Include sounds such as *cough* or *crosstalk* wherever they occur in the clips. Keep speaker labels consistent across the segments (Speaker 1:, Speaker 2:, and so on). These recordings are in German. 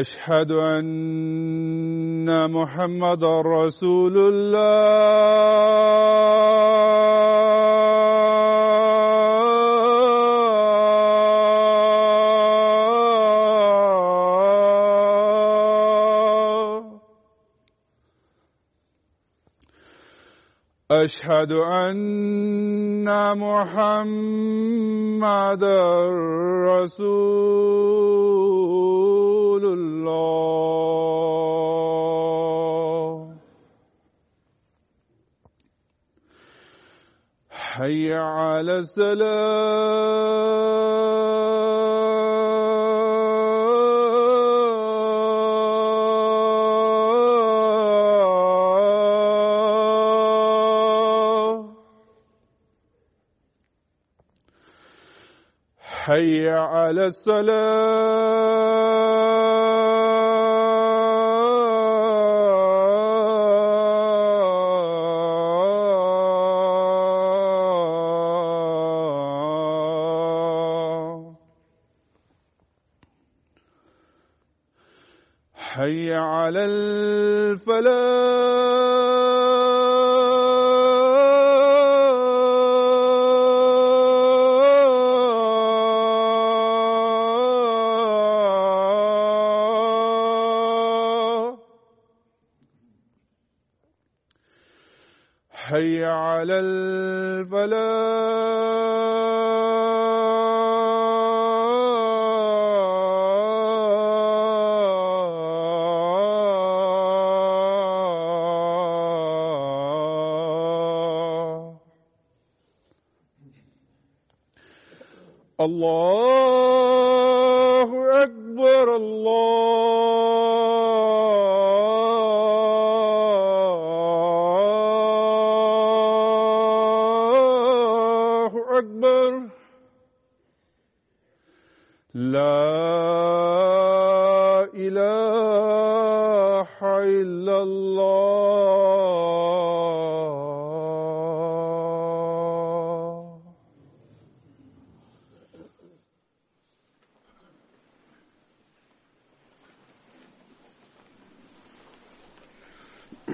Speaker 1: وأشهد أن محمد رسول الله. أشهد أن محمد رسول رسول الله. حي على السلام. حي على السلام.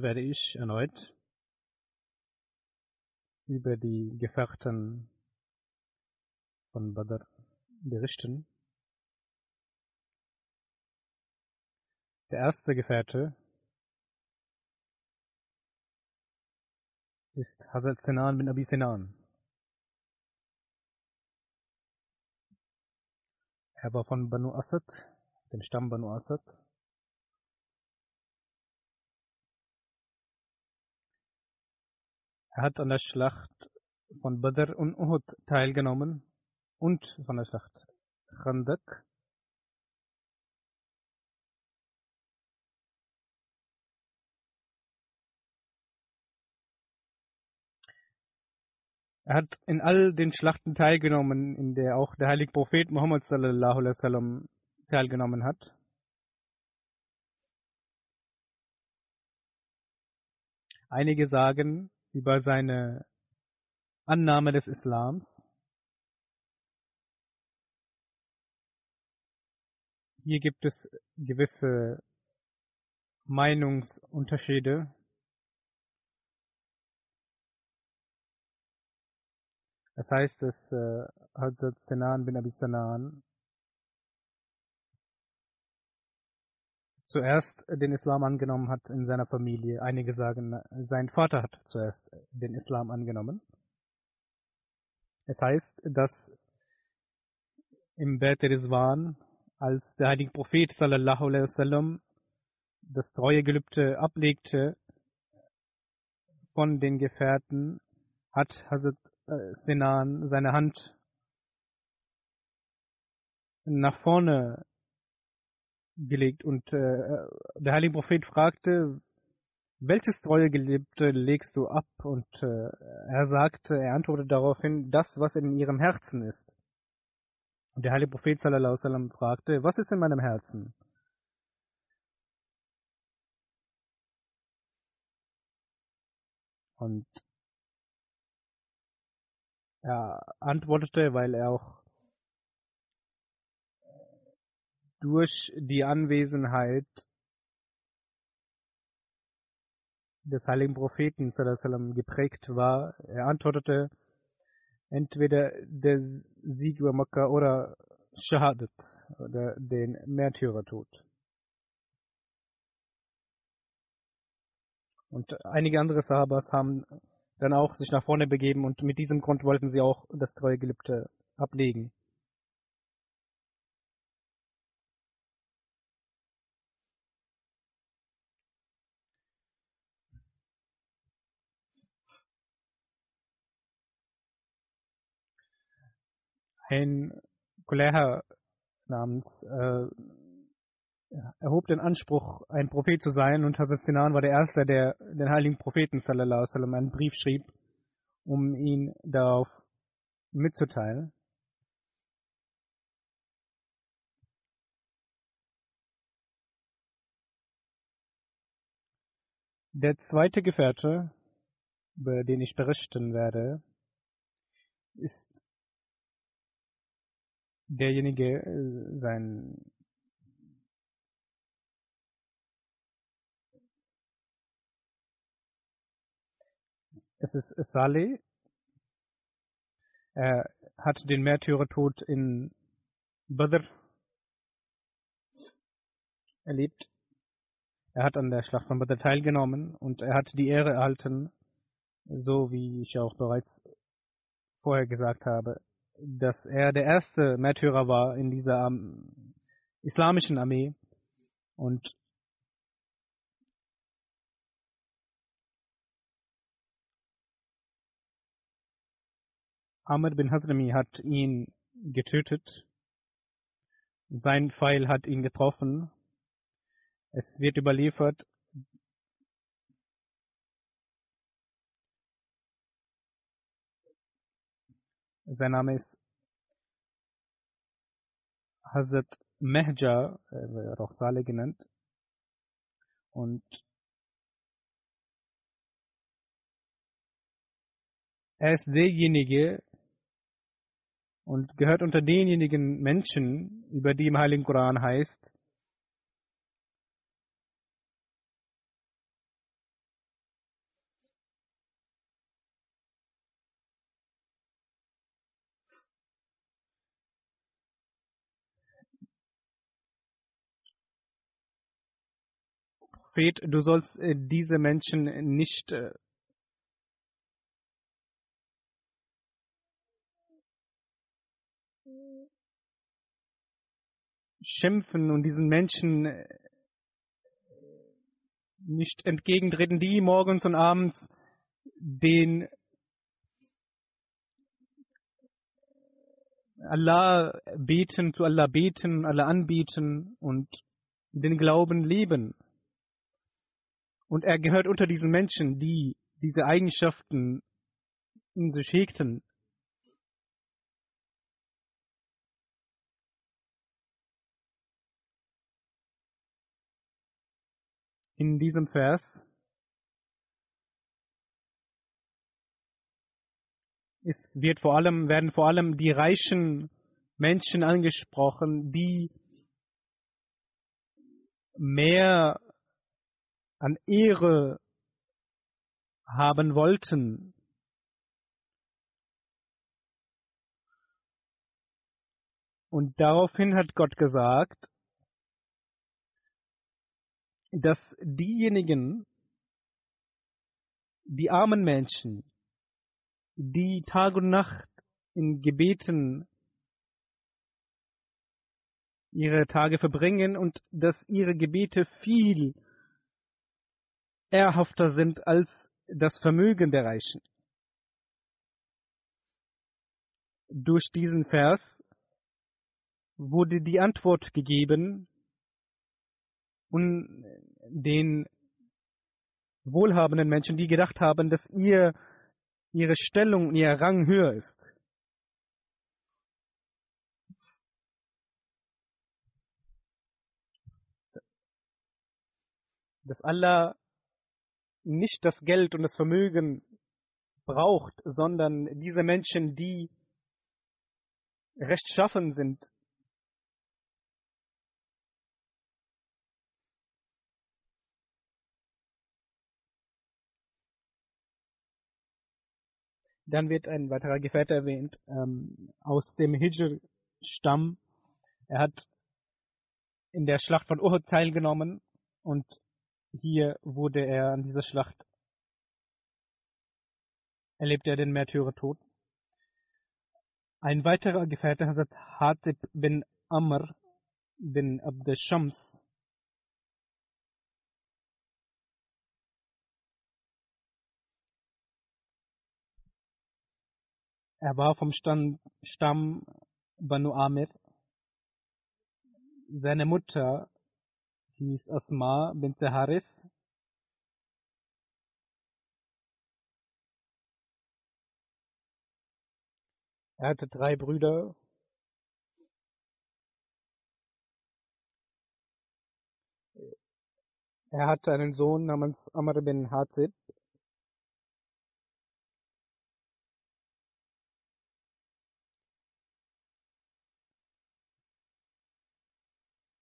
Speaker 2: Werde ich erneut über die Gefährten von Badr berichten. Der erste Gefährte ist Hazrat Sinan bin Abi Sinan. Er war von Banu Asad, dem Stamm Banu Asad. Er hat an der Schlacht von Badr und Uhud teilgenommen und von der Schlacht Khandak. Er hat in all den Schlachten teilgenommen, in der auch der heilige Prophet Muhammad sallallahu alaihi wasallam teilgenommen hat. Einige sagen über seine Annahme des Islams. Hier gibt es gewisse Meinungsunterschiede. Das heißt, dass äh, Hazrat Sinan bin Abi Sinan zuerst den Islam angenommen hat in seiner Familie. Einige sagen, sein Vater hat zuerst den Islam angenommen. Es heißt, dass im Beit Rizwan, als der heilige Prophet sallallahu alaihi wasallam das Treuegelübde ablegte von den Gefährten, hat Hazrat äh, Sinan seine Hand nach vorne gelegt und äh, der heilige Prophet fragte, welches treue Gelübde legst du ab? Und äh, er sagte, er antwortete daraufhin, das, was in ihrem Herzen ist. Und der heilige Prophet sallallahu wasallam fragte, was ist in meinem Herzen? Und er antwortete, weil er auch durch die Anwesenheit des heiligen Propheten sallam, geprägt war. Er antwortete entweder der Sieg über Makkah oder Shahadat oder den Märtyrertod. Und einige andere Sahabas haben dann auch sich nach vorne begeben und mit diesem Grund wollten sie auch das treue Gelübde ablegen. Ein Kollege namens äh, erhob den Anspruch, ein Prophet zu sein und Hazrat Sinan war der Erste, der den heiligen Propheten sallallahu wasallam einen Brief schrieb, um ihn darauf mitzuteilen. Der zweite Gefährte, über den ich berichten werde, ist derjenige, äh, sein es ist Saleh. Er hat den Märtyrertod in Badr erlebt. Er hat an der Schlacht von Badr teilgenommen und er hat die Ehre erhalten, so wie ich auch bereits vorher gesagt habe, dass er der erste Märtyrer war in dieser um, islamischen Armee und Amr bin Hazrami hat ihn getötet. Sein Pfeil hat ihn getroffen. Es wird überliefert, sein Name ist Hazrat Mehja, er wird auch Saleh genannt. Und er ist derjenige und gehört unter denjenigen Menschen, über die im Heiligen Koran heißt, Prophet, du sollst äh, diese Menschen nicht äh, schimpfen und diesen Menschen äh, nicht entgegentreten, die morgens und abends den Allah beten, zu Allah beten, Allah anbieten und den Glauben leben. Und er gehört unter diesen Menschen, die diese Eigenschaften in sich hegten. In diesem Vers es wird vor allem, werden vor allem die reichen Menschen angesprochen, die mehr an Ehre haben wollten. Und daraufhin hat Gott gesagt, dass diejenigen, die armen Menschen, die Tag und Nacht in Gebeten ihre Tage verbringen und dass ihre Gebete viel ehrhafter sind als das Vermögen der Reichen. Durch diesen Vers wurde die Antwort gegeben und den wohlhabenden Menschen, die gedacht haben, dass ihr, ihre Stellung und ihr Rang höher ist. Dass Allah nicht das Geld und das Vermögen braucht, sondern diese Menschen, die rechtschaffen sind, Dann wird ein weiterer Gefährte erwähnt ähm, aus dem Hijr-Stamm. Er hat in der Schlacht von Uhud teilgenommen und hier wurde er an dieser Schlacht erlebte er den Märtyrertod. Ein weiterer Gefährte, Hazrat Hatib bin Amr bin Abd Shams, Er war vom Stamm, Stamm Banu Amir. Seine Mutter hieß Asma bint Haris. Er hatte drei Brüder. Er hatte einen Sohn namens Amr bin Hatib.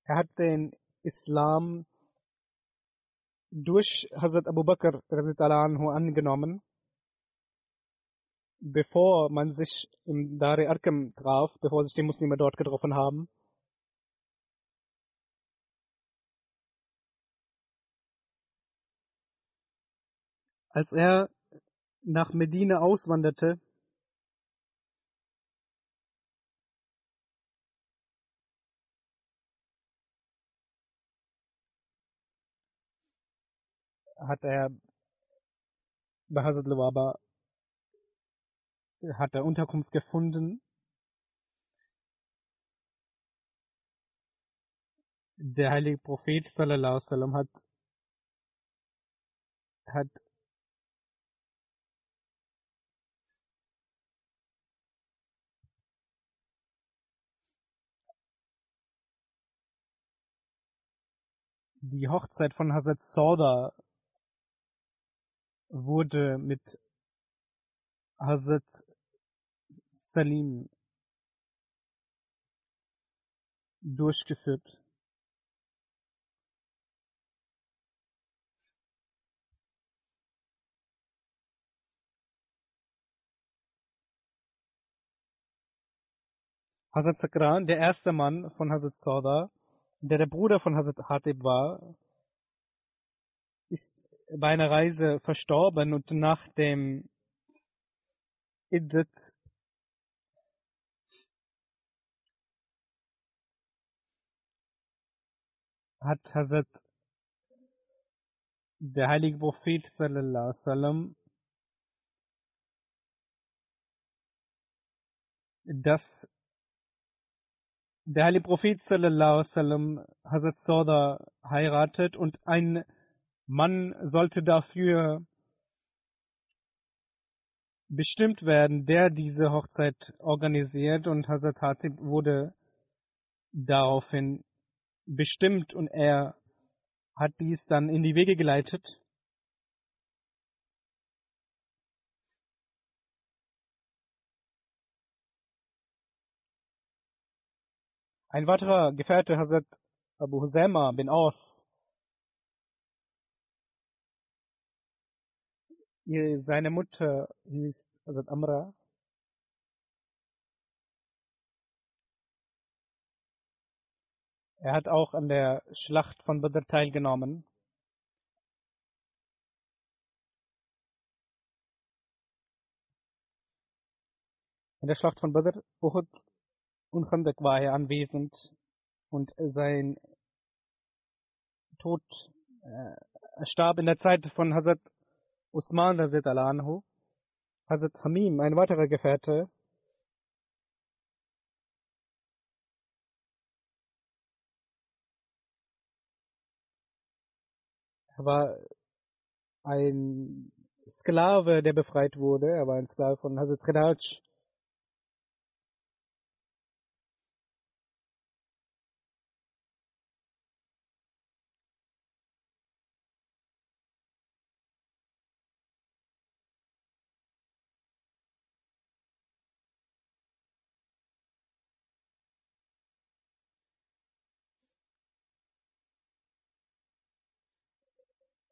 Speaker 2: Er hat den Islam durch Hazrat Abu Bakr angenommen, bevor man sich im Dari Arkam traf, bevor sich die Muslime dort getroffen haben. Als er nach Medina auswanderte, hat er bei Hazrat Lawaba hat er Unterkunft gefunden. Der heilige Prophet sallallahu wasallam hat hat die Hochzeit von Hazrat Sauda wurde mit Hazrat Salim durchgeführt. Hazrat Sakran, der erste Mann von Hazrat Sauda, der der Bruder von Hazrat Hatib war, ist bei einer Reise verstorben und nach dem Iddat hat Hazrat der heilige Prophet sallallahu wasallam dass der heilige Prophet sallallahu wasallam Hazrat Sauda heiratet und ein Mann sollte dafür bestimmt werden, der diese Hochzeit organisiert und Hazrat Hatib wurde daraufhin bestimmt und er hat dies dann in die Wege geleitet. Ein weiterer Gefährte Hazrat Abu Husayma bin Aus Ihr- Seine Mutter hieß Hazrat Amra. Er hat auch an der Schlacht von Badr teilgenommen. In der Schlacht von Badr, Uhud und Khandak war er anwesend und sein Tod äh, starb in der Zeit von Hazrat Usman radiallahu anhu. Hazrat Hamim, ein weiterer Gefährte, er war ein Sklave, der befreit wurde. Er war ein Sklave von Hazrat Khidaj.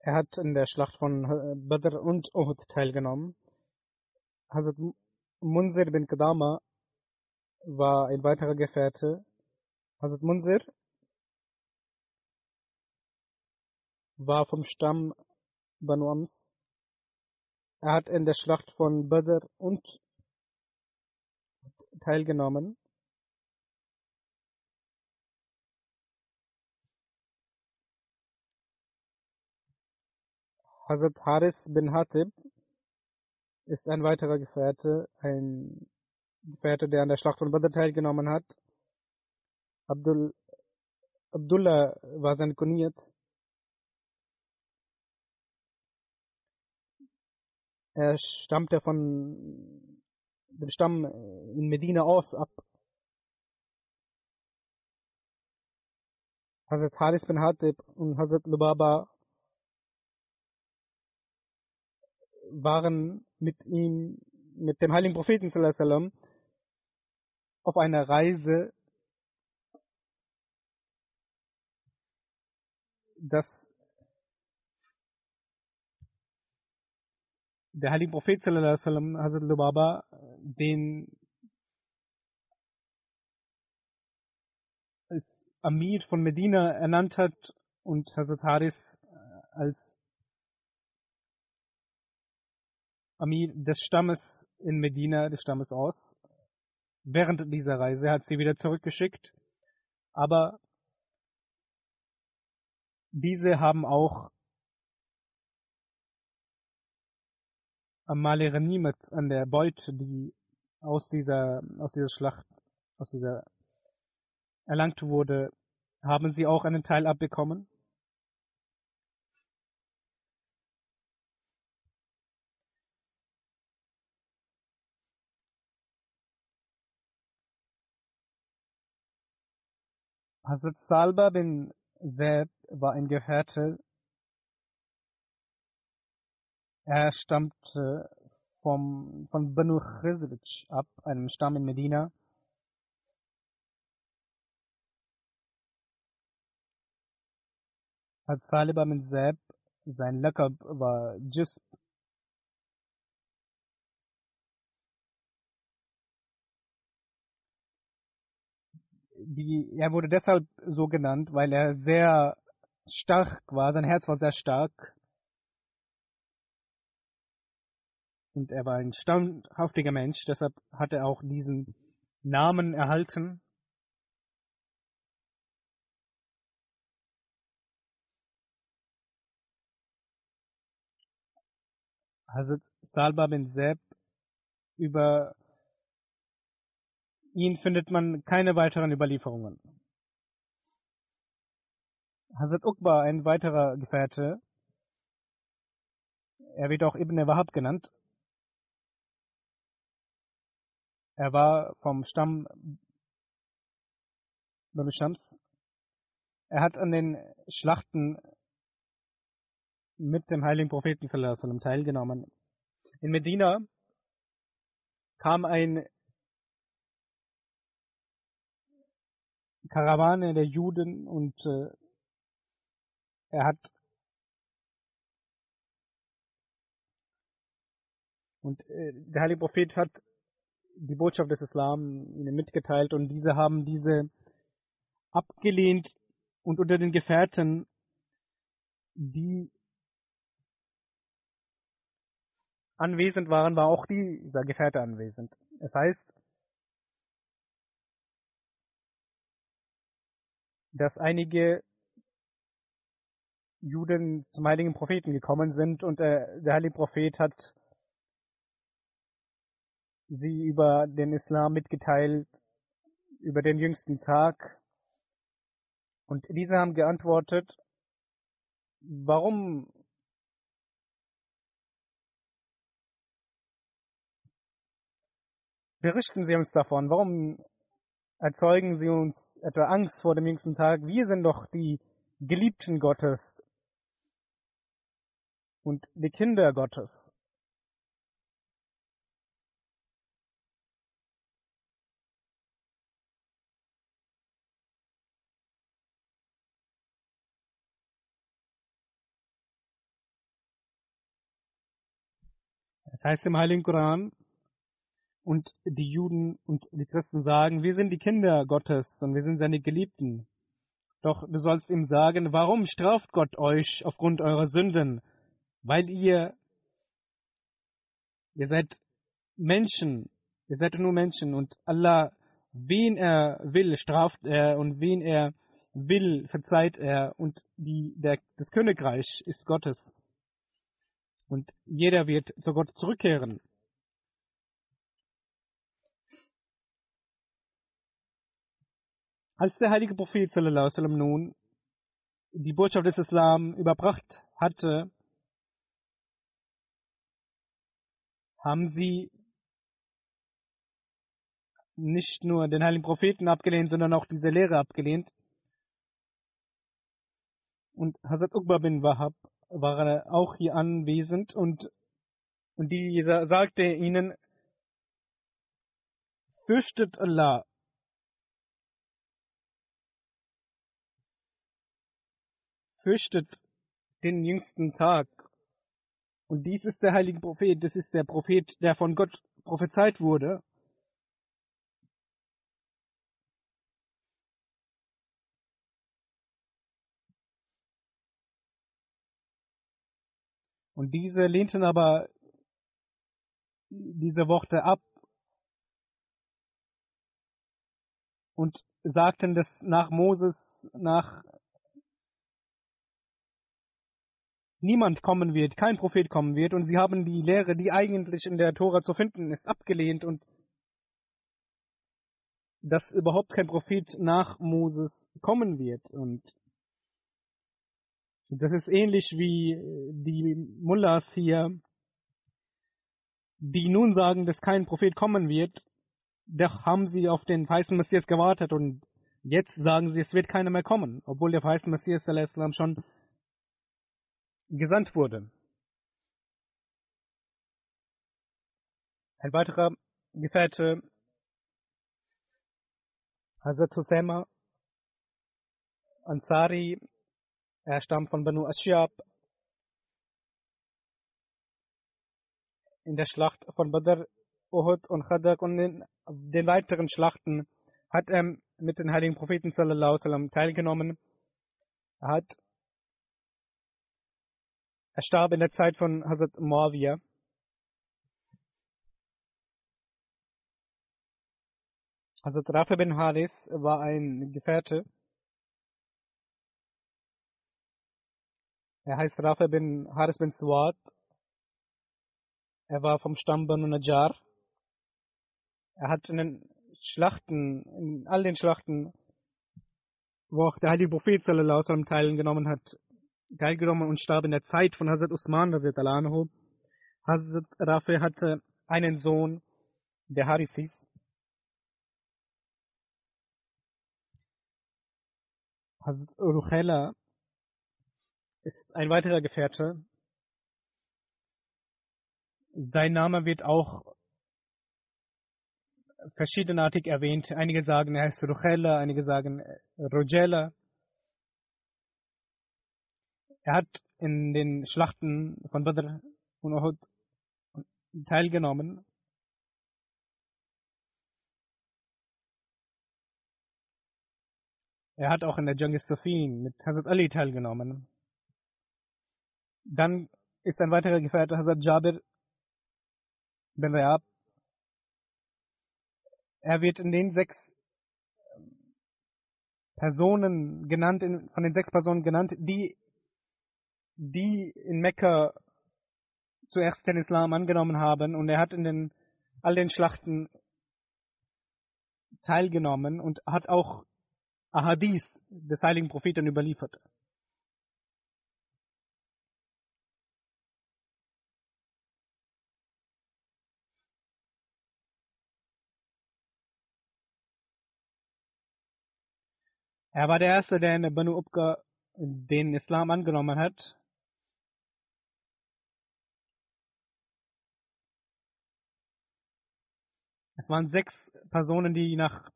Speaker 2: Er hat in der Schlacht von äh, Badr und Uhud teilgenommen. Hazrat Munzir bin Qadama war ein weiterer Gefährte. Hazrat Munzir war vom Stamm Banu Ams. Er hat in der Schlacht von Badr und teilgenommen. Hazrat Haris bin Hatib ist ein weiterer Gefährte, ein Gefährte, der an der Schlacht von Badr teilgenommen hat. Abdul, Abdullah war sein Kuniat. Er stammte von dem Stamm in Medina aus ab. Hazrat Haris bin Hatib und Hazrat Lubaba waren mit ihm, mit dem heiligen Propheten wasallam, auf einer Reise, dass der heilige Prophet wasallam, Hazrat Lubaba, den als Amir von Medina ernannt hat und Hazrat Haris äh, als Amir des Stammes in Medina, des Stammes aus. Während dieser Reise hat sie wieder zurückgeschickt. Aber diese haben auch am Male Ghanimat an der Beute, die aus dieser, aus dieser Schlacht, aus dieser erlangt wurde, haben sie auch einen Teil abbekommen? Hazrat Salba bin Zeb war ein Gefährte. Er stammte vom, von Banu Khizraj ab, einem Stamm in Medina. Hazrat Salba bin Zeb, sein Lakab war Jisb. Die, er wurde deshalb so genannt, weil er sehr stark war, sein Herz war sehr stark. Und er war ein standhaftiger Mensch, deshalb hat er auch diesen Namen erhalten. Hazrat Salba bin Zeb über ihn findet man keine weiteren Überlieferungen. Hazrat Uqba, ein weiterer Gefährte, er wird auch Ibn Wahab genannt. Er war vom Stamm Banu. Er hat an den Schlachten mit dem heiligen Propheten teilgenommen. In Medina kam ein Karawane der Juden und äh, er hat und äh, der heilige Prophet hat die Botschaft des Islam ihnen mitgeteilt und diese haben diese abgelehnt und unter den Gefährten, die anwesend waren, war auch dieser Gefährte anwesend. Es heißt, dass einige Juden zum heiligen Propheten gekommen sind und äh, der heilige Prophet hat sie über den Islam mitgeteilt, über den jüngsten Tag. Und diese haben geantwortet, warum berichten Sie uns davon? Warum erzeugen Sie uns etwa Angst vor dem jüngsten Tag? Wir sind doch die Geliebten Gottes und die Kinder Gottes. Es heißt im Heiligen Koran, und die Juden und die Christen sagen, wir sind die Kinder Gottes und wir sind seine Geliebten. Doch du sollst ihm sagen, warum straft Gott euch aufgrund eurer Sünden? Weil ihr, ihr seid Menschen, ihr seid nur Menschen und Allah, wen er will, straft er und wen er will, verzeiht er und die, der, das Königreich ist Gottes. Und jeder wird zu Gott zurückkehren. Als der heilige Prophet sallam, nun die Botschaft des Islam überbracht hatte, haben sie nicht nur den heiligen Propheten abgelehnt, sondern auch diese Lehre abgelehnt. Und Hazrat Uqba bin Wahab war auch hier anwesend und, und dieser sagte ihnen, fürchtet Allah fürchtet den jüngsten Tag. Und dies ist der heilige Prophet, das ist der Prophet, der von Gott prophezeit wurde. Und diese lehnten aber diese Worte ab und sagten, dass nach Moses, nach niemand kommen wird, kein Prophet kommen wird und sie haben die Lehre, die eigentlich in der Tora zu finden ist, abgelehnt und dass überhaupt kein Prophet nach Moses kommen wird. Und das ist ähnlich wie die Mullahs hier, die nun sagen, dass kein Prophet kommen wird. Doch haben sie auf den weißen Messias gewartet und jetzt sagen sie, es wird keiner mehr kommen, obwohl der weiße Messias schon gesandt wurde. Ein weiterer Gefährte, Hazrat Husayma Ansari, er stammt von Banu Ashyab. In der Schlacht von Badr, Uhud und Khadak und in den weiteren Schlachten hat er mit den heiligen Propheten sallam, teilgenommen. Er hat er starb in der Zeit von Hazrat Muawiyah. Hazrat Rafi bin Haris war ein Gefährte. Er heißt Rafi bin Haris bin Suad. Er war vom Stamm Banu Najjar. Er hat in den Schlachten, in all den Schlachten, wo auch der heilige Prophet wasallam teilgenommen hat, teilgenommen und starb in der Zeit von Hazrat Usman. Hazrat Rafi hatte einen Sohn, der Haris hieß. Hazrat Ruchela ist ein weiterer Gefährte. Sein Name wird auch verschiedenartig erwähnt. Einige sagen, er heißt Ruchela, einige sagen Rogela. Er hat in den Schlachten von Badr und Uhud teilgenommen. Er hat auch in der Jung Sufin mit Hazrat Ali teilgenommen. Dann ist ein weiterer Gefährte Hazrat Jabir bin Rayab. Er wird in den sechs Personen genannt, von den sechs Personen genannt, die die in Mekka zuerst den Islam angenommen haben und er hat in den, all den Schlachten teilgenommen und hat auch Ahadith des heiligen Propheten überliefert. Er war der Erste, der in der Banu Ubqa den Islam angenommen hat. Es waren sechs Personen, die nach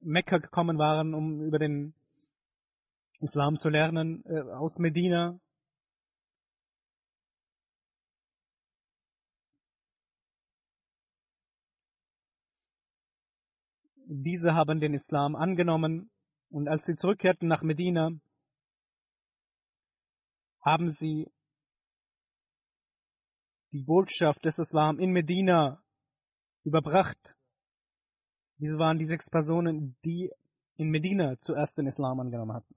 Speaker 2: Mekka gekommen waren, um über den Islam zu lernen, äh, aus Medina. Diese haben den Islam angenommen und als sie zurückkehrten nach Medina, haben sie die Botschaft des Islam in Medina überbracht. Diese waren die sechs Personen, die in Medina zuerst den Islam angenommen hatten.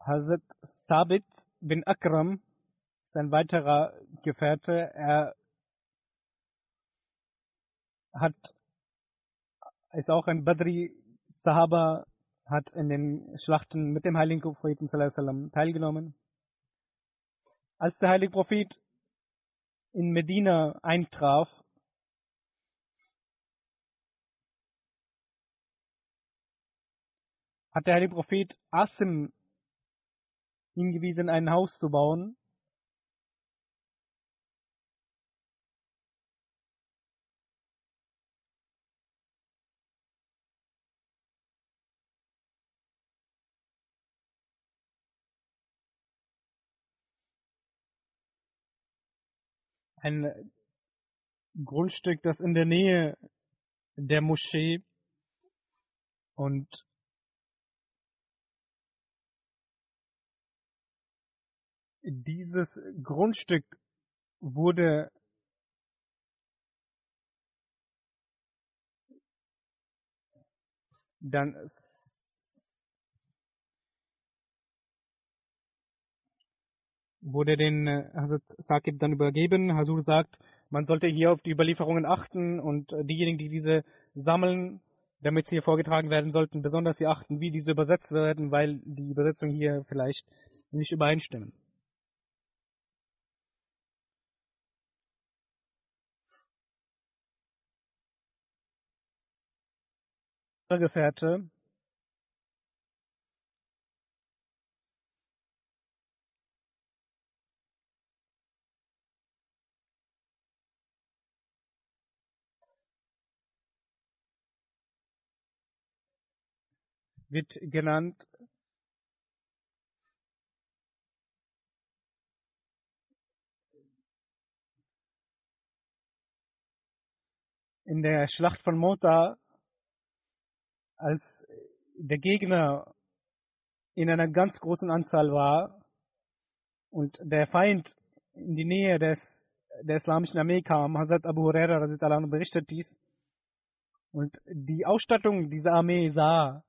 Speaker 2: Hazrat Sabit bin Akram ist ein weiterer Gefährte. Er hat, ist auch ein Badri Sahaba, hat in den Schlachten mit dem heiligen Propheten teilgenommen. Als der heilige Prophet in Medina eintraf, hat der heilige Prophet Asim hingewiesen, ein Haus zu bauen. Ein Grundstück, das in der Nähe der Moschee und dieses Grundstück wurde dann wurde den äh, Hazrat Saqib dann übergeben. Hazur sagt, man sollte hier auf die Überlieferungen achten und äh, diejenigen, die diese sammeln, damit sie hier vorgetragen werden sollten, besonders sie achten, wie diese übersetzt werden, weil die Übersetzungen hier vielleicht nicht übereinstimmen. Gefährte wird genannt. In der Schlacht von Mota, als der Gegner in einer ganz großen Anzahl war und der Feind in die Nähe des, der islamischen Armee kam, Hazrat Abu Huraira berichtet dies, und die Ausstattung dieser Armee sah,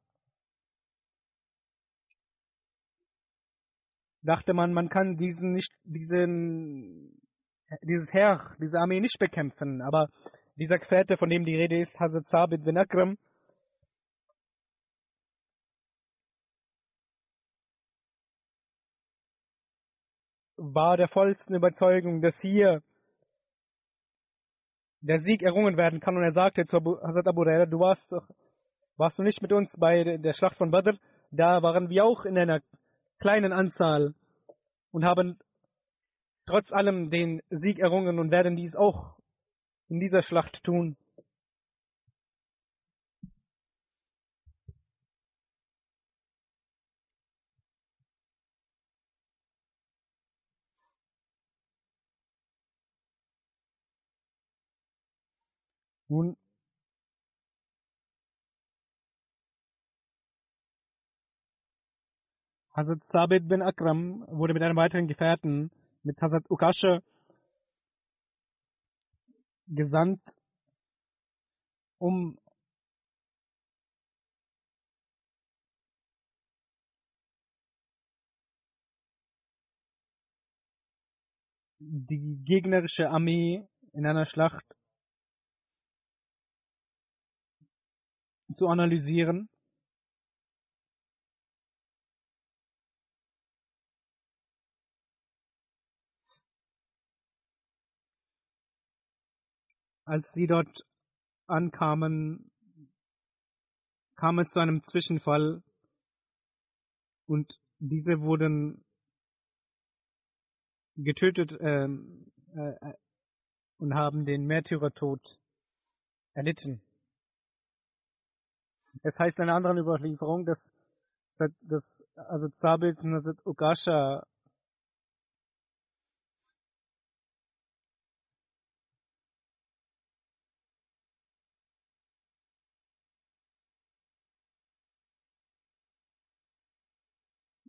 Speaker 2: dachte man, man kann diesen nicht, diesen, dieses Heer, diese Armee nicht bekämpfen. Aber dieser Gefährte, von dem die Rede ist, Hazrat Sabit bin Akram, war der vollsten Überzeugung, dass hier der Sieg errungen werden kann. Und er sagte zu Hazrat Abu Huraira, du warst, warst du nicht mit uns bei der Schlacht von Badr? Da waren wir auch in einer kleinen Anzahl und haben trotz allem den Sieg errungen und werden dies auch in dieser Schlacht tun. Nun, Hazrat Sabit bin Akram wurde mit einem weiteren Gefährten, mit Hazrat Ukasha, gesandt, um die gegnerische Armee in einer Schlacht zu analysieren. Als sie dort ankamen, kam es zu einem Zwischenfall und diese wurden getötet ähm, äh, und haben den Märtyrertod erlitten. Es heißt in einer anderen Überlieferung, dass, dass also Zabit und Ugasha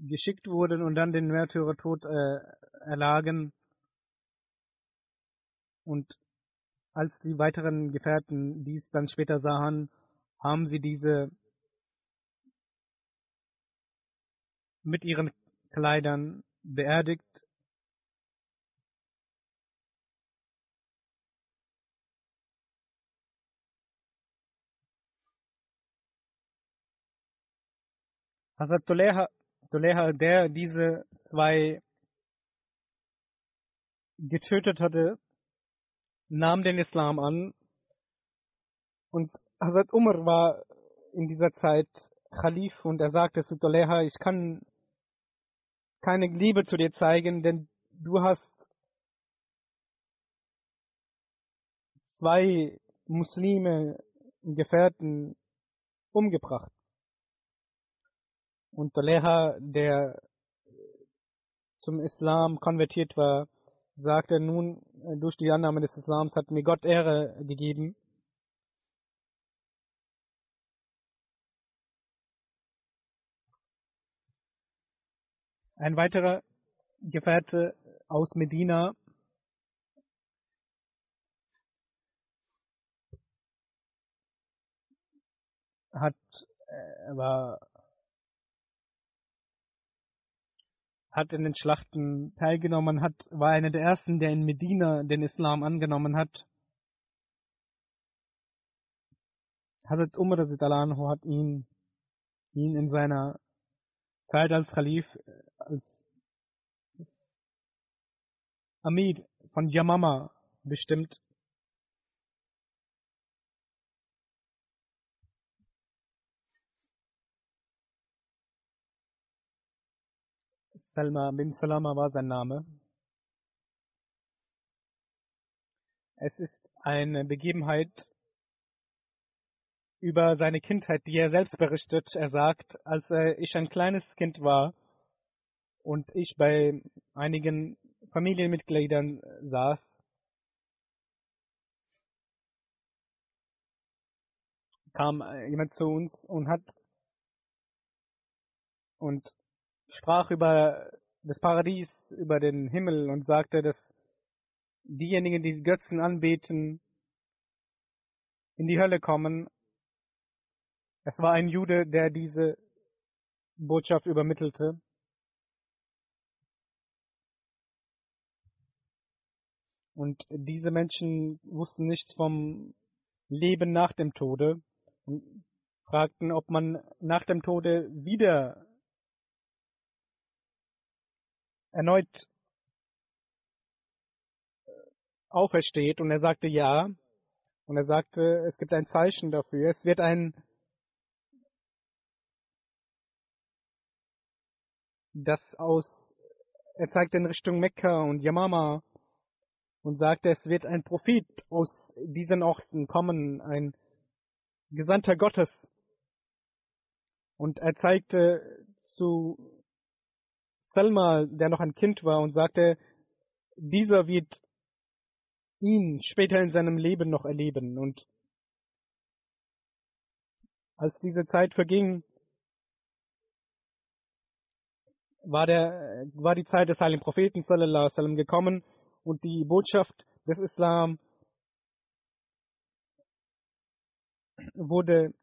Speaker 2: geschickt wurden und dann den Märtyrertod äh, erlagen. Und als die weiteren Gefährten dies dann später sahen, haben sie diese mit ihren Kleidern beerdigt. Hazrat Toleha, Toleha, der diese zwei getötet hatte, nahm den Islam an und Hazrat Umar war in dieser Zeit Khalif und er sagte zu Toleha, ich kann keine Liebe zu dir zeigen, denn du hast zwei Muslime Gefährten umgebracht. Und Toleha, der zum Islam konvertiert war, sagte nun, durch die Annahme des Islams hat mir Gott Ehre gegeben. Ein weiterer Gefährte aus Medina hat, äh, war, hat in den Schlachten teilgenommen, hat, war einer der ersten, der in Medina den Islam angenommen hat. Hazrat Umar Anhu hat ihn, ihn in seiner Zeit als Khalif, als Amir von Yamama bestimmt. Salma bin Salama war sein Name. Es ist eine Begebenheit über seine Kindheit, die er selbst berichtet. Er sagt, als ich ein kleines Kind war und ich bei einigen Familienmitgliedern saß, kam jemand zu uns und hat und sprach über das Paradies, über den Himmel und sagte, dass diejenigen, die Götzen anbeten, in die Hölle kommen. Es war ein Jude, der diese Botschaft übermittelte. Und diese Menschen wussten nichts vom Leben nach dem Tode und fragten, ob man nach dem Tode wieder erneut aufersteht und er sagte ja. Und er sagte, es gibt ein Zeichen dafür. Es wird ein, das aus, er zeigte in Richtung Mekka und Yamama und sagte, es wird ein Prophet aus diesen Orten kommen, ein Gesandter Gottes. Und er zeigte zu Salma, der noch ein Kind war, und sagte, dieser wird ihn später in seinem Leben noch erleben. Und als diese Zeit verging, war, der, war die Zeit des heiligen Propheten sallallahu sallam, gekommen und die Botschaft des Islam wurde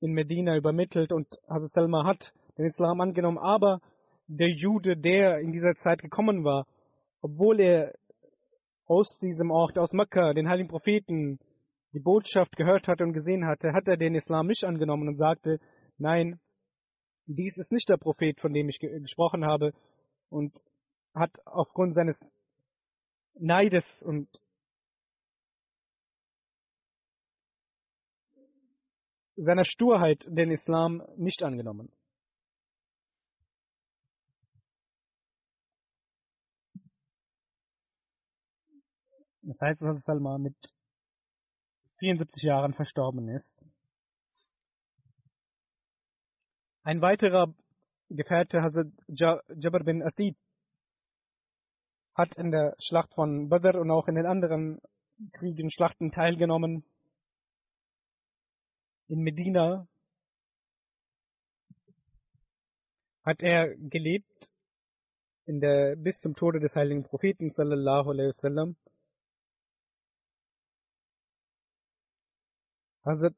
Speaker 2: in Medina übermittelt und Hazrat Salma hat den Islam angenommen, aber der Jude, der in dieser Zeit gekommen war, obwohl er aus diesem Ort, aus Mekka, den heiligen Propheten, die Botschaft gehört hatte und gesehen hatte, hat er den Islam nicht angenommen und sagte, nein, dies ist nicht der Prophet, von dem ich ge gesprochen habe und hat aufgrund seines Neides und seiner Sturheit den Islam nicht angenommen. Das heißt, dass Salma mit 74 Jahren verstorben ist. Ein weiterer Gefährte, Hazrat Jabir bin Atib, hat in der Schlacht von Badr und auch in den anderen Kriegen, Schlachten teilgenommen. In Medina hat er gelebt in der, bis zum Tode des heiligen Propheten sallallahu alaihi wasallam. Hazrat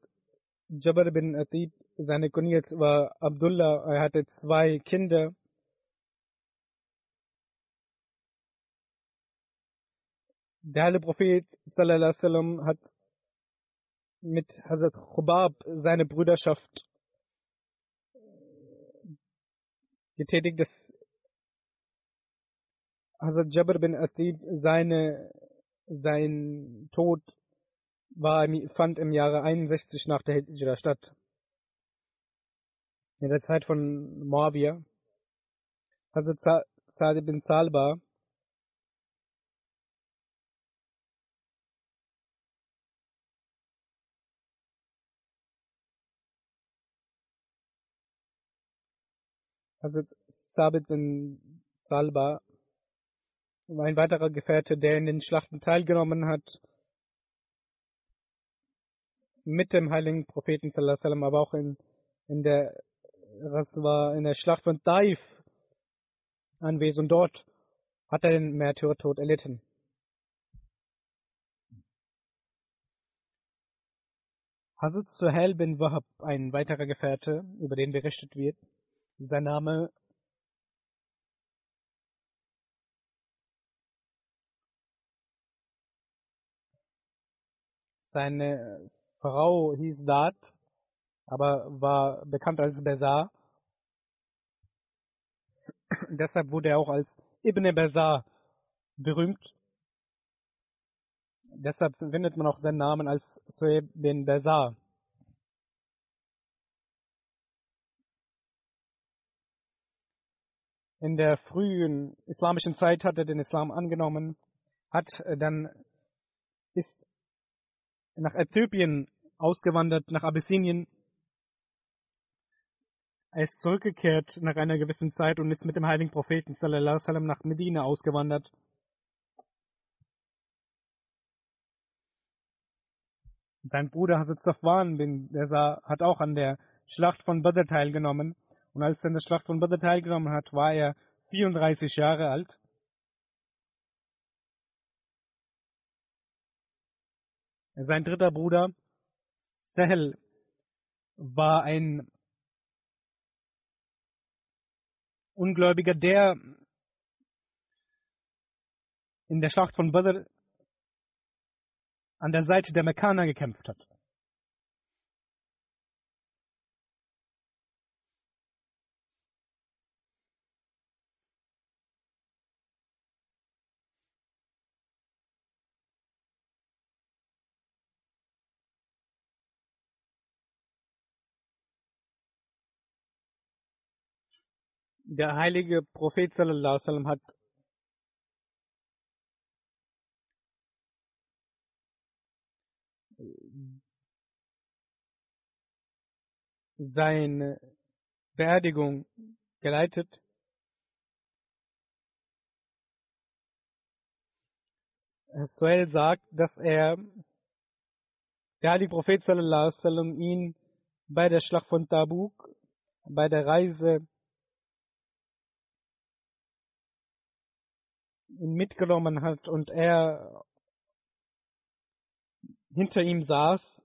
Speaker 2: Jabir bin Atib, seine Kunyat war Abdullah, er hatte zwei Kinder. Der heilige Prophet sallam, hat mit Hazrat Khubab seine Brüderschaft getätigt, dass Hazrat Jabir bin Atib seine, sein Tod war, fand im Jahre 61 nach der Hijra statt. In der Zeit von Moabia. Hazrat Sa'd bin Salba Hazrat Sabit bin Salba ein weiterer Gefährte, der in den Schlachten teilgenommen hat, mit dem heiligen Propheten, aber auch in, in der Raswa, in der Schlacht von Taif anwesend. Dort hat er den Märtyrertod erlitten. Hazrat Suhail bin Wahab, ein weiterer Gefährte, über den berichtet wird. Sein Name seine Frau hieß Dad, aber war bekannt als Besar. Deshalb wurde er auch als Ibn Besar berühmt. Deshalb findet man auch seinen Namen als Sueb bin Besar. In der frühen islamischen Zeit hat er den Islam angenommen, hat äh, dann ist nach Äthiopien ausgewandert, nach Abyssinien. Er ist zurückgekehrt nach einer gewissen Zeit und ist mit dem heiligen Propheten wasallam nach Medina ausgewandert. Sein Bruder Hazrat Safwan bin Desa hat auch an der Schlacht von Badr teilgenommen. Und als er an der Schlacht von Badr teilgenommen hat, war er 34 Jahre alt. Sein dritter Bruder, Sahel, war ein Ungläubiger, der in der Schlacht von Badr an der Seite der Mekkaner gekämpft hat. Der heilige Prophet wasallam hat seine Beerdigung geleitet. Suel sagt, dass er, der heilige Prophet wasallam ihn bei der Schlacht von Tabuk, bei der Reise ihn mitgenommen hat und er hinter ihm saß.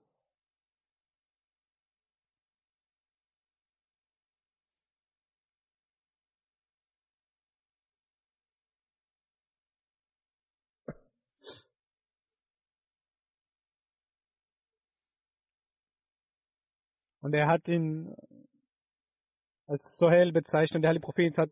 Speaker 2: Und er hat ihn als Sohel bezeichnet. Der Heilige Prophet hat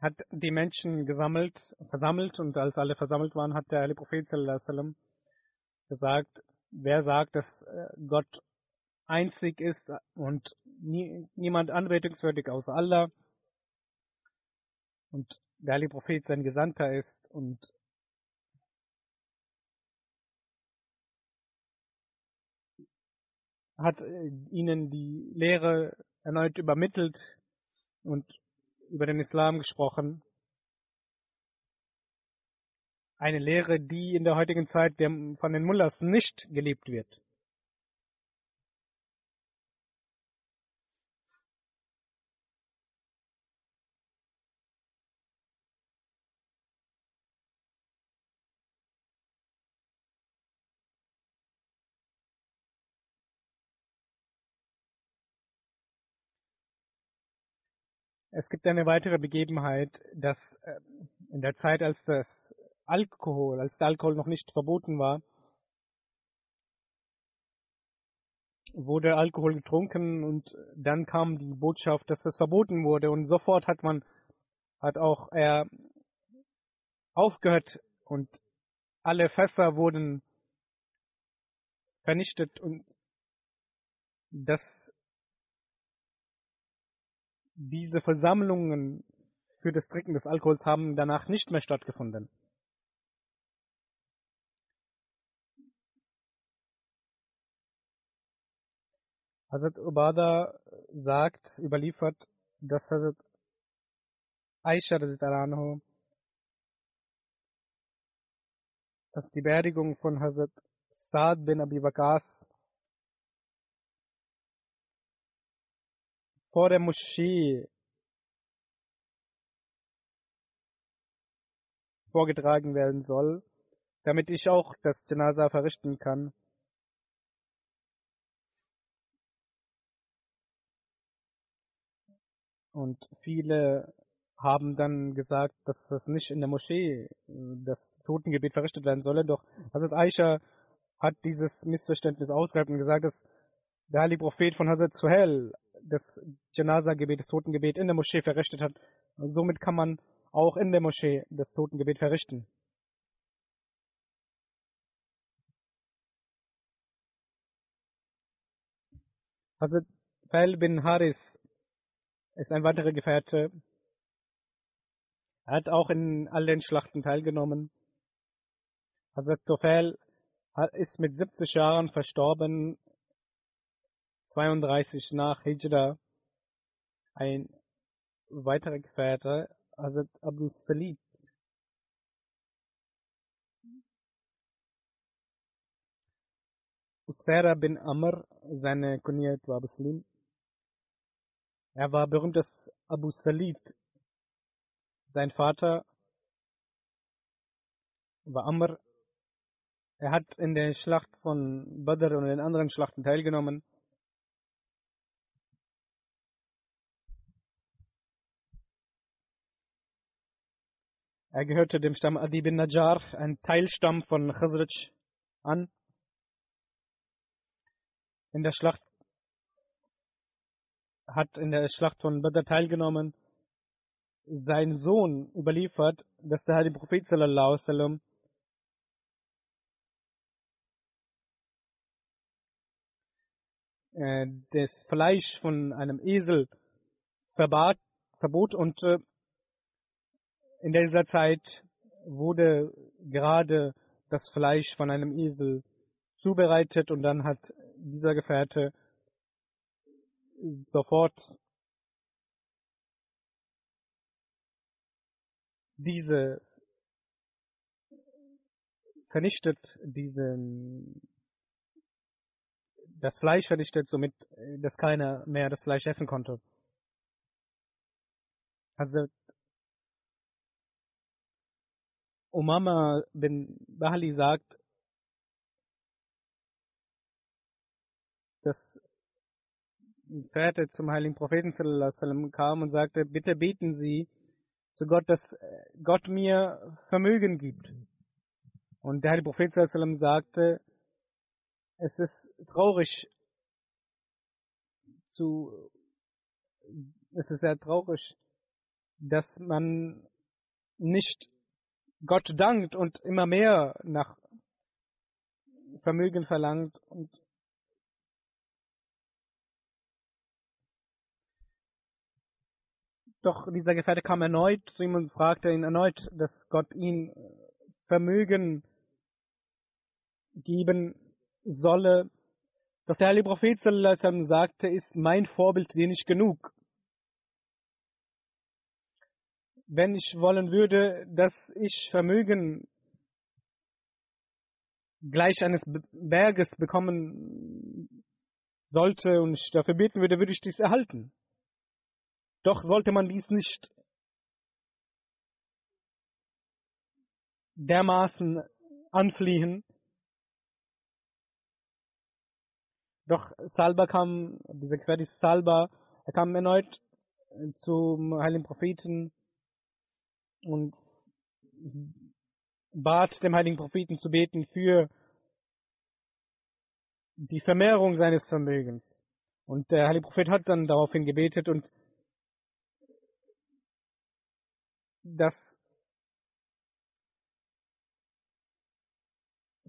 Speaker 2: hat die Menschen gesammelt, versammelt und als alle versammelt waren, hat der Heilige Prophet wasallam gesagt, wer sagt, dass äh, Gott einzig ist und nie, niemand anbetungswürdig außer Allah und der Heilige Prophet sein Gesandter ist und hat äh, ihnen die Lehre erneut übermittelt und über den Islam gesprochen. Eine Lehre, die in der heutigen Zeit von den Mullahs nicht gelebt wird. Es gibt eine weitere Begebenheit, dass äh, in der Zeit, als das Alkohol, als der Alkohol noch nicht verboten war, wurde Alkohol getrunken und dann kam die Botschaft, dass das verboten wurde. Und sofort hat man, hat auch er aufgehört und alle Fässer wurden vernichtet und das diese Versammlungen für das Trinken des Alkohols haben danach nicht mehr stattgefunden. Hazrat Ubada sagt, überliefert, dass Hazrat Aisha anhu, dass die Beerdigung von Hazrat Saad bin Abi Waqas vor der Moschee vorgetragen werden soll, damit ich auch das Janaza verrichten kann. Und viele haben dann gesagt, dass das nicht in der Moschee das Totengebet verrichtet werden solle. Doch Hazrat Aisha hat dieses Missverständnis ausgehalten und gesagt, dass der heilige Prophet von Hazrat Suhel das Janaza-Gebet, das Totengebet in der Moschee verrichtet hat. Somit kann man auch in der Moschee das Totengebet verrichten. Hazrat Fail bin Haris ist ein weiterer Gefährte. Er hat auch in all den Schlachten teilgenommen. Hazrat Tofel ist mit 70 Jahren verstorben, 32 nach Hijra. Ein weiterer Gefährte, Hazrat Abu Salib. Usaira bin Amr, seine Kunyat war Muslim. Er war berühmt als Abu Salib. Sein Vater war Amr. Er hat in der Schlacht von Badr und in anderen Schlachten teilgenommen. Er gehörte dem Stamm Adi bin Najjar, ein Teilstamm von Khazraj, an. In der Schlacht hat in der Schlacht von Badr teilgenommen. Sein Sohn überliefert, dass der Heilige Prophet sallallahu alaihi äh, das Fleisch von einem Esel verbat, verbot und äh, in dieser Zeit wurde gerade das Fleisch von einem Esel zubereitet und dann hat dieser Gefährte sofort diese vernichtet, diesen das Fleisch vernichtet, somit dass keiner mehr das Fleisch essen konnte. Also Umama bin Bahali sagt, dass Gefährte zum heiligen Propheten sallam, kam und sagte, bitte beten Sie zu Gott, dass Gott mir Vermögen gibt. Und der heilige Prophet sallam, sagte, es ist traurig zu, es ist sehr traurig, dass man nicht Gott dankt und immer mehr nach Vermögen verlangt und doch dieser Gefährte kam erneut zu ihm und fragte ihn erneut, dass Gott ihm Vermögen geben solle. Doch der heilige Prophet sagte, ist mein Vorbild dir nicht genug. Wenn ich wollen würde, dass ich Vermögen gleich eines Berges bekommen sollte und ich dafür beten würde, würde ich dies erhalten. Doch sollte man dies nicht dermaßen anfliehen. Doch Salba kam, dieser Querdis Salba, er kam erneut zum heiligen Propheten und bat dem heiligen Propheten zu beten für die Vermehrung seines Vermögens. Und der heilige Prophet hat dann daraufhin gebetet und das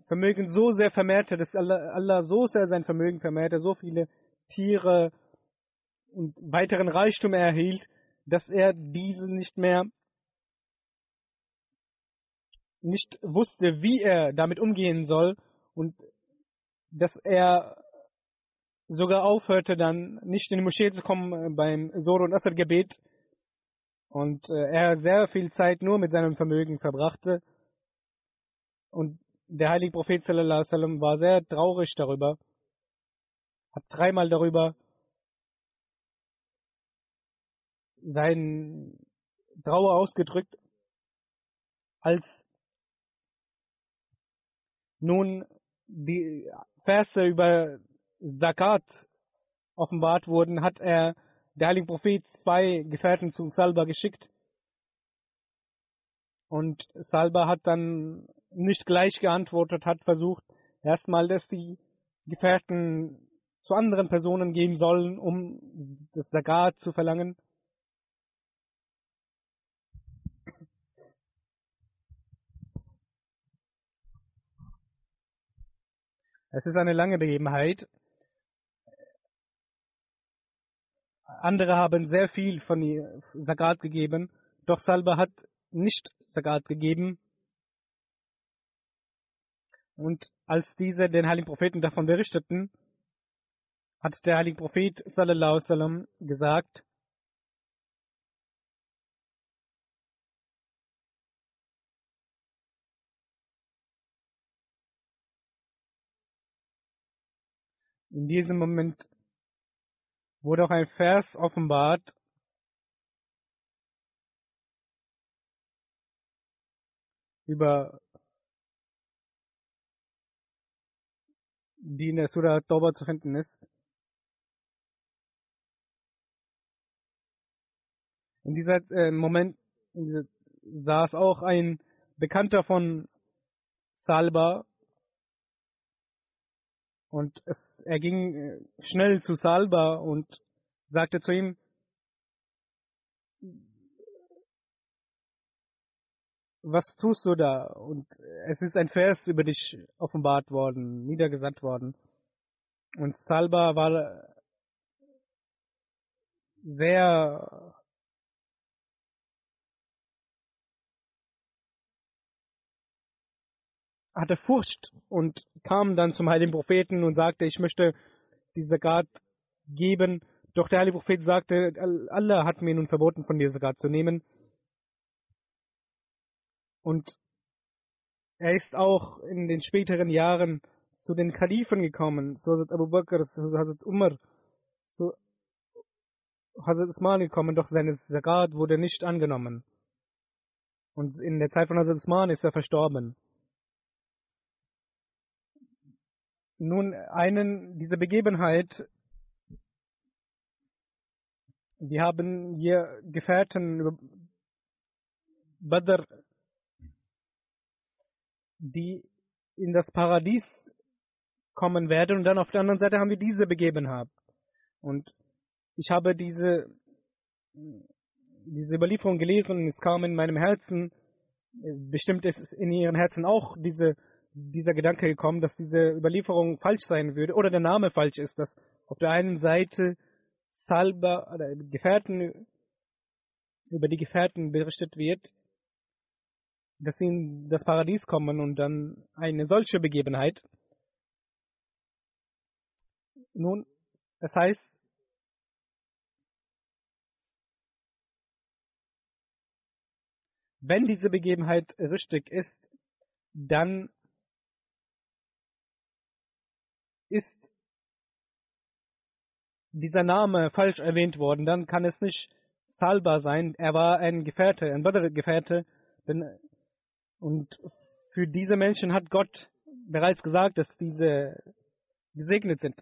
Speaker 2: Vermögen so sehr vermehrte, dass Allah, Allah so sehr sein Vermögen vermehrte, so viele Tiere und weiteren Reichtum erhielt, dass er diese nicht mehr nicht wusste, wie er damit umgehen soll und dass er sogar aufhörte, dann nicht in die Moschee zu kommen beim Sor und Asr Gebet. Und äh, er sehr viel Zeit nur mit seinem Vermögen verbrachte. Und der heilige Prophet sallallahu alaihi war sehr traurig darüber, hat dreimal darüber seinen Trauer ausgedrückt, als nun die Verse über Zakat offenbart wurden, hat er der heilige Prophet zwei Gefährten zu Salba geschickt. Und Salba hat dann nicht gleich geantwortet, hat versucht, erstmal, dass die Gefährten zu anderen Personen gehen sollen, um das Sagat zu verlangen. Es ist eine lange Begebenheit. Andere haben sehr viel von Sagat gegeben, doch Salba hat nicht Sagat gegeben. Und als diese den heiligen Propheten davon berichteten, hat der heilige Prophet sallallahu wasallam gesagt, in diesem Moment wurde auch ein Vers offenbart, über die in der Surah Tauba zu finden ist. In dieser äh, Moment saß auch ein Bekannter von Salba und es, er ging äh, schnell zu Salba und sagte zu ihm, was tust du da? Und es ist ein Vers über dich offenbart worden, niedergesandt worden. Und Salba war sehr hatte Furcht und kam dann zum heiligen Propheten und sagte, ich möchte die Zakat geben. Doch der heilige Prophet sagte, Allah hat mir nun verboten, von dir Zakat zu nehmen. Und er ist auch in den späteren Jahren zu den Kalifen gekommen, zu Hazrat Abu Bakr, zu Hazrat Umar, zu Hazrat Usman gekommen, doch seine Zakat wurde nicht angenommen. Und in der Zeit von Hazrat Usman ist er verstorben. Nun, einen, diese Begebenheit, wir haben hier Gefährten über Badr, die in das Paradies kommen werden und dann auf der anderen Seite haben wir diese Begebenheit. Und ich habe diese, diese Überlieferung gelesen und es kam in meinem Herzen, bestimmt ist es in ihren Herzen auch diese dieser Gedanke gekommen, dass diese Überlieferung falsch sein würde oder der Name falsch ist, dass auf der einen Seite Salba oder Gefährten über die Gefährten berichtet wird, dass sie in das Paradies kommen und dann eine solche Begebenheit. Nun, das heißt, wenn diese Begebenheit richtig ist, dann ist dieser Name falsch erwähnt worden, dann kann es nicht Salba sein. Er war ein Gefährte, ein Badr-Gefährte. Und für diese Menschen hat Gott bereits gesagt, dass diese gesegnet sind.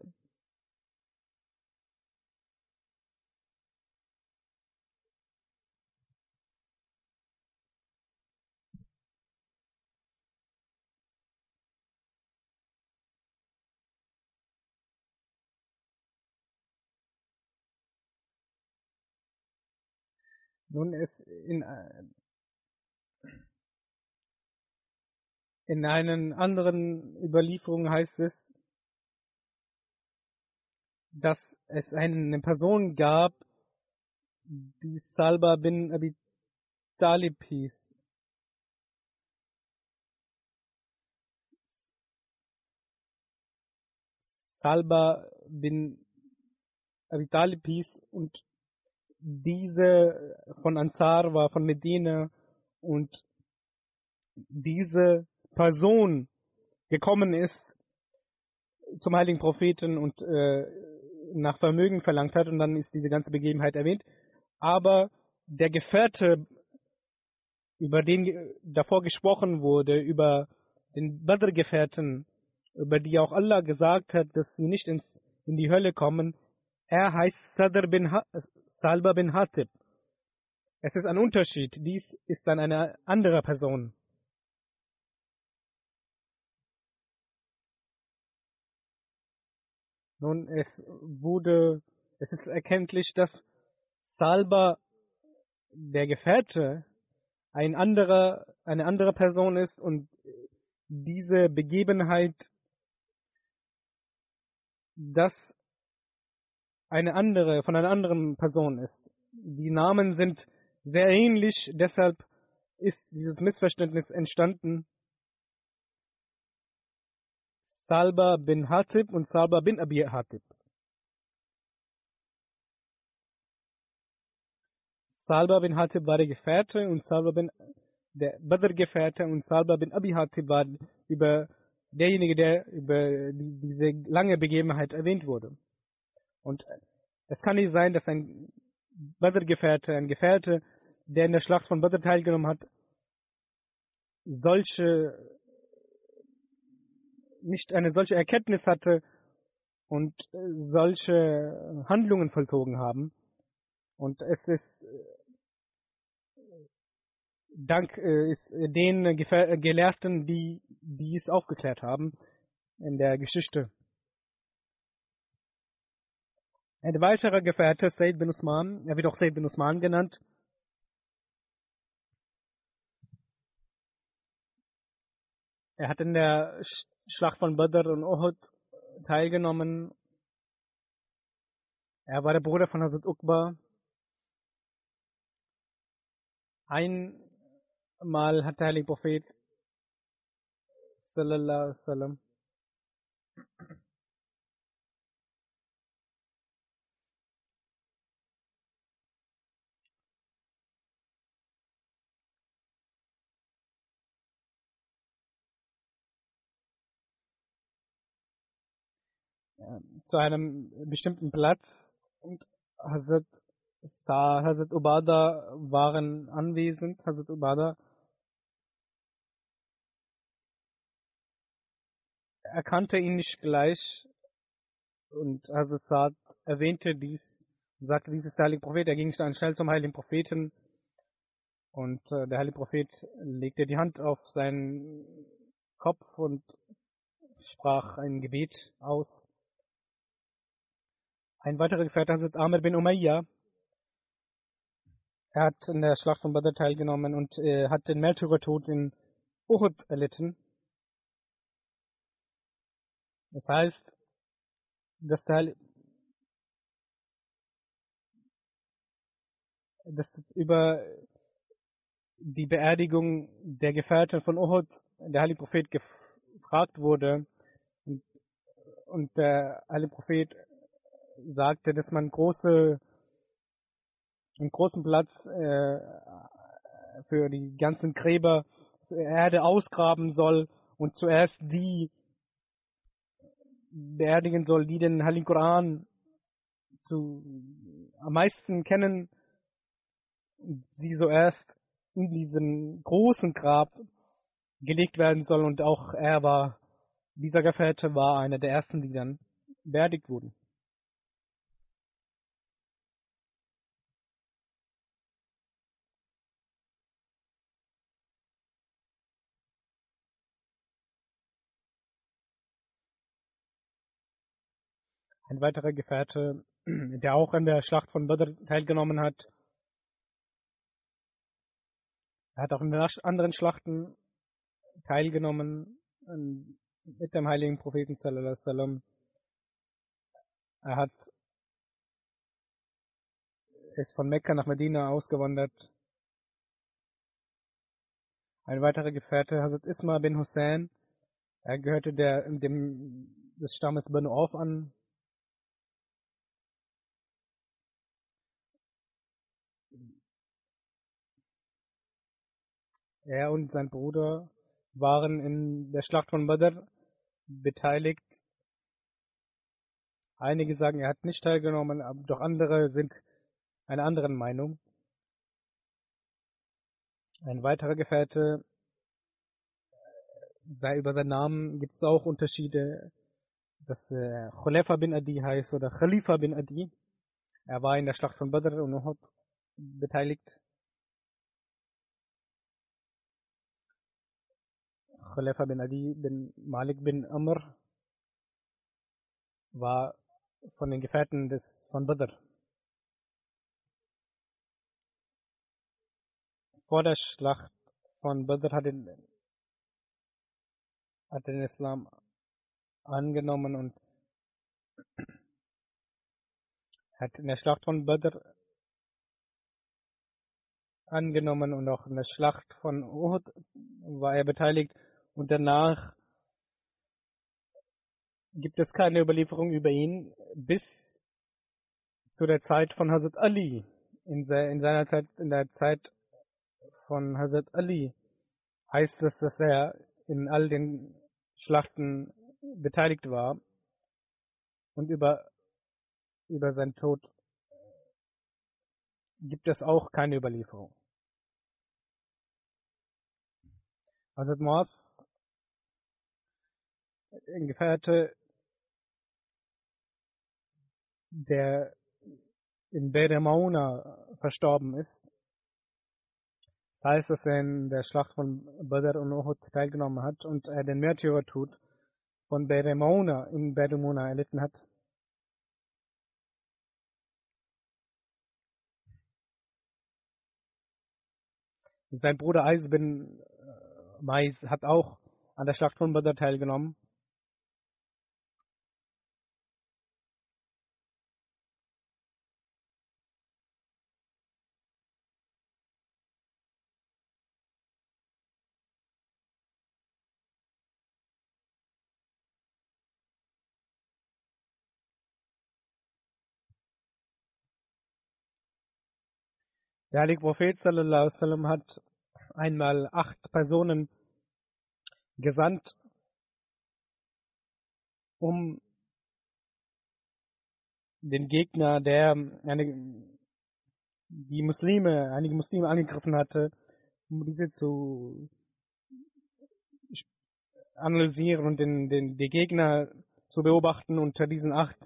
Speaker 2: Nun ist in, in einen anderen Überlieferungen heißt es, dass es eine Person gab, die Salba bin Abi Talib hieß. Salba bin Abi Talib hieß und diese von Ansar war von Medina und diese Person gekommen ist zum heiligen Propheten und äh, nach Vermögen verlangt hat und dann ist diese ganze Begebenheit erwähnt. Aber der Gefährte, über den davor gesprochen wurde, über den Badr-Gefährten, über die auch Allah gesagt hat, dass sie nicht ins, in die Hölle kommen, er heißt Sadr bin, ha Salba bin Hatib. Es ist ein Unterschied. Dies ist dann eine andere Person. Nun, es wurde, es ist erkenntlich, dass Salba, der Gefährte, ein anderer, eine andere Person ist und diese Begebenheit, das eine andere, von einer anderen Person ist. Die Namen sind sehr ähnlich, deshalb ist dieses Missverständnis entstanden. Salba bin Hatib und Salba bin Abi Hatib. Salba bin Hatib war der Gefährte und Salba bin der Badr-Gefährte und Salba bin Abi Hatib war über derjenige, der über die, diese lange Begebenheit erwähnt wurde. Und es kann nicht sein, dass ein Badr-Gefährte, ein Gefährte, der in der Schlacht von Badr teilgenommen hat, solche nicht eine solche Erkenntnis hatte und solche Handlungen vollzogen haben. Und es ist dank äh, ist den Gelehrten, die dies aufgeklärt haben in der Geschichte. Ein weiterer Gefährte, Said bin Usman, er wird auch Said bin Usman genannt, er hat in der Schlacht von Badr und Uhud teilgenommen. Er war der Bruder von Hazrat Uqba. Einmal hat der Heilige Prophet sallallahu alaihi zu einem bestimmten Platz und Hazrat, Sa, Hazrat Ubada waren anwesend. Hazrat Ubada erkannte ihn nicht gleich und Hazrat Saad erwähnte dies, sagte, dies ist der heilige Prophet. Er ging schnell zum heiligen Propheten und äh, der heilige Prophet legte die Hand auf seinen Kopf und sprach ein Gebet aus. Ein weiterer Gefährte ist Amr bin Umayya. Er hat in der Schlacht von Badr teilgenommen und äh, hat den Märtyrertod in Uhud erlitten. Das heißt, dass der dass über die Beerdigung der Gefährten von Uhud der Heilige Prophet gefragt wurde und der Heilige Prophet sagte, dass man große, einen großen Platz äh, für die ganzen Gräber Erde ausgraben soll und zuerst die beerdigen soll, die den Heiligen Koran zu, am meisten kennen, sie zuerst in diesen großen Grab gelegt werden soll und auch er war, dieser Gefährte war einer der ersten, die dann beerdigt wurden. Ein weiterer Gefährte, *clears throat* der auch an der Schlacht von Badr teilgenommen hat, er hat auch in anderen Schlachten teilgenommen mit dem heiligen Propheten wasallam. Er hat ist von Mekka nach Medina ausgewandert. Ein weiterer Gefährte, Hazrat Isma bin Hussein, er gehörte der, dem, des Stammes Banu Auf an. Er und sein Bruder waren in der Schlacht von Badr beteiligt. Einige sagen, er hat nicht teilgenommen, doch andere sind einer anderen Meinung. Ein weiterer Gefährte, sei über seinen Namen gibt es auch Unterschiede, dass er Khalifa bin Adi heißt oder Khalifa bin Adi. Er war in der Schlacht von Badr und Uhud beteiligt. Khalifa bin Adi bin Malik bin Amr war von den Gefährten des, von Badr. Vor der Schlacht von Badr hat, den, hat den Islam angenommen und hat in der Schlacht von Badr angenommen und auch in der Schlacht von Uhud war er beteiligt und danach gibt es keine Überlieferung über ihn bis zu der Zeit von Hazrat Ali. In, se in seiner Zeit, in der Zeit von Hazrat Ali heißt es, dass er in all den Schlachten beteiligt war und über, über seinen Tod gibt es auch keine Überlieferung. Hazrat Moaz, Gefährte, der in Bere Mauna verstorben ist. Das heißt, dass er in der Schlacht von Badr und Uhud teilgenommen hat und er den Märtyrertod von Bere Mauna in Bere Mauna erlitten hat. Sein Bruder Eis bin Mais hat auch an der Schlacht von Badr teilgenommen. Der heilige Prophet sallallahu wasallam hat einmal acht Personen gesandt, um den Gegner, der eine, die Muslime, einige Muslime angegriffen hatte, um diese zu analysieren und den, den, die Gegner zu beobachten. Unter diesen acht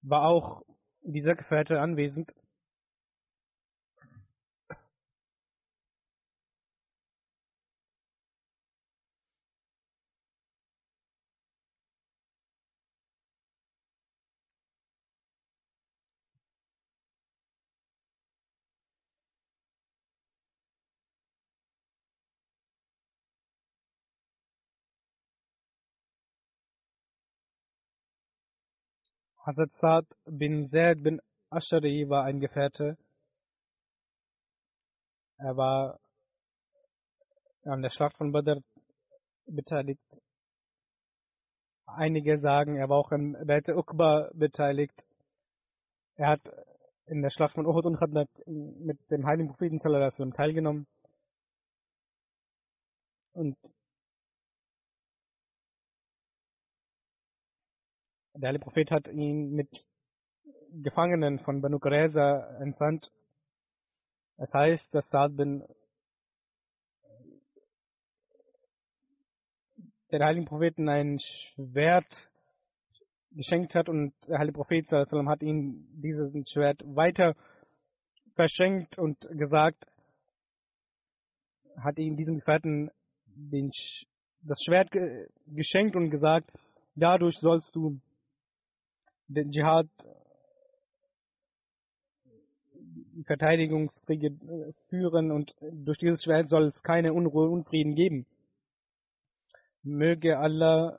Speaker 2: war auch dieser Gefährte anwesend. Hazrat Saad bin Zaid bin Ashari war ein Gefährte. Er war an der Schlacht von Badr beteiligt. Einige sagen, er war auch in Beit Uqba beteiligt. Er hat in der Schlacht von Uhud und Khandaq mit dem heiligen Propheten teilgenommen. Und der heilige Prophet hat ihn mit Gefangenen von Banu Qurayza entsandt. Es heißt, dass Saad bin der heiligen Propheten ein Schwert geschenkt hat und der heilige Prophet hat ihm dieses Schwert weiter verschenkt und gesagt, hat ihm diesen Gefährten den, das Schwert geschenkt und gesagt, dadurch sollst du den Dschihad, die Verteidigungskriege führen und durch dieses Schwert soll es keine Unruhe und Unfrieden geben. Möge Allah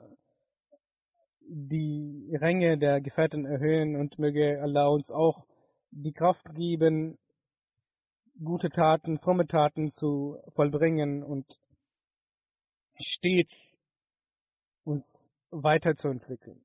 Speaker 2: die Ränge der Gefährten erhöhen und möge Allah uns auch die Kraft geben, gute Taten, fromme Taten zu vollbringen und stets uns weiterzuentwickeln.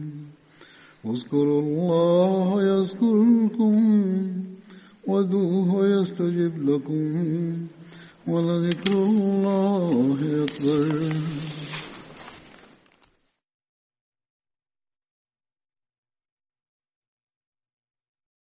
Speaker 3: اذكروا الله يذكركم وادعوه يستجب لكم ولذكر الله أكبر.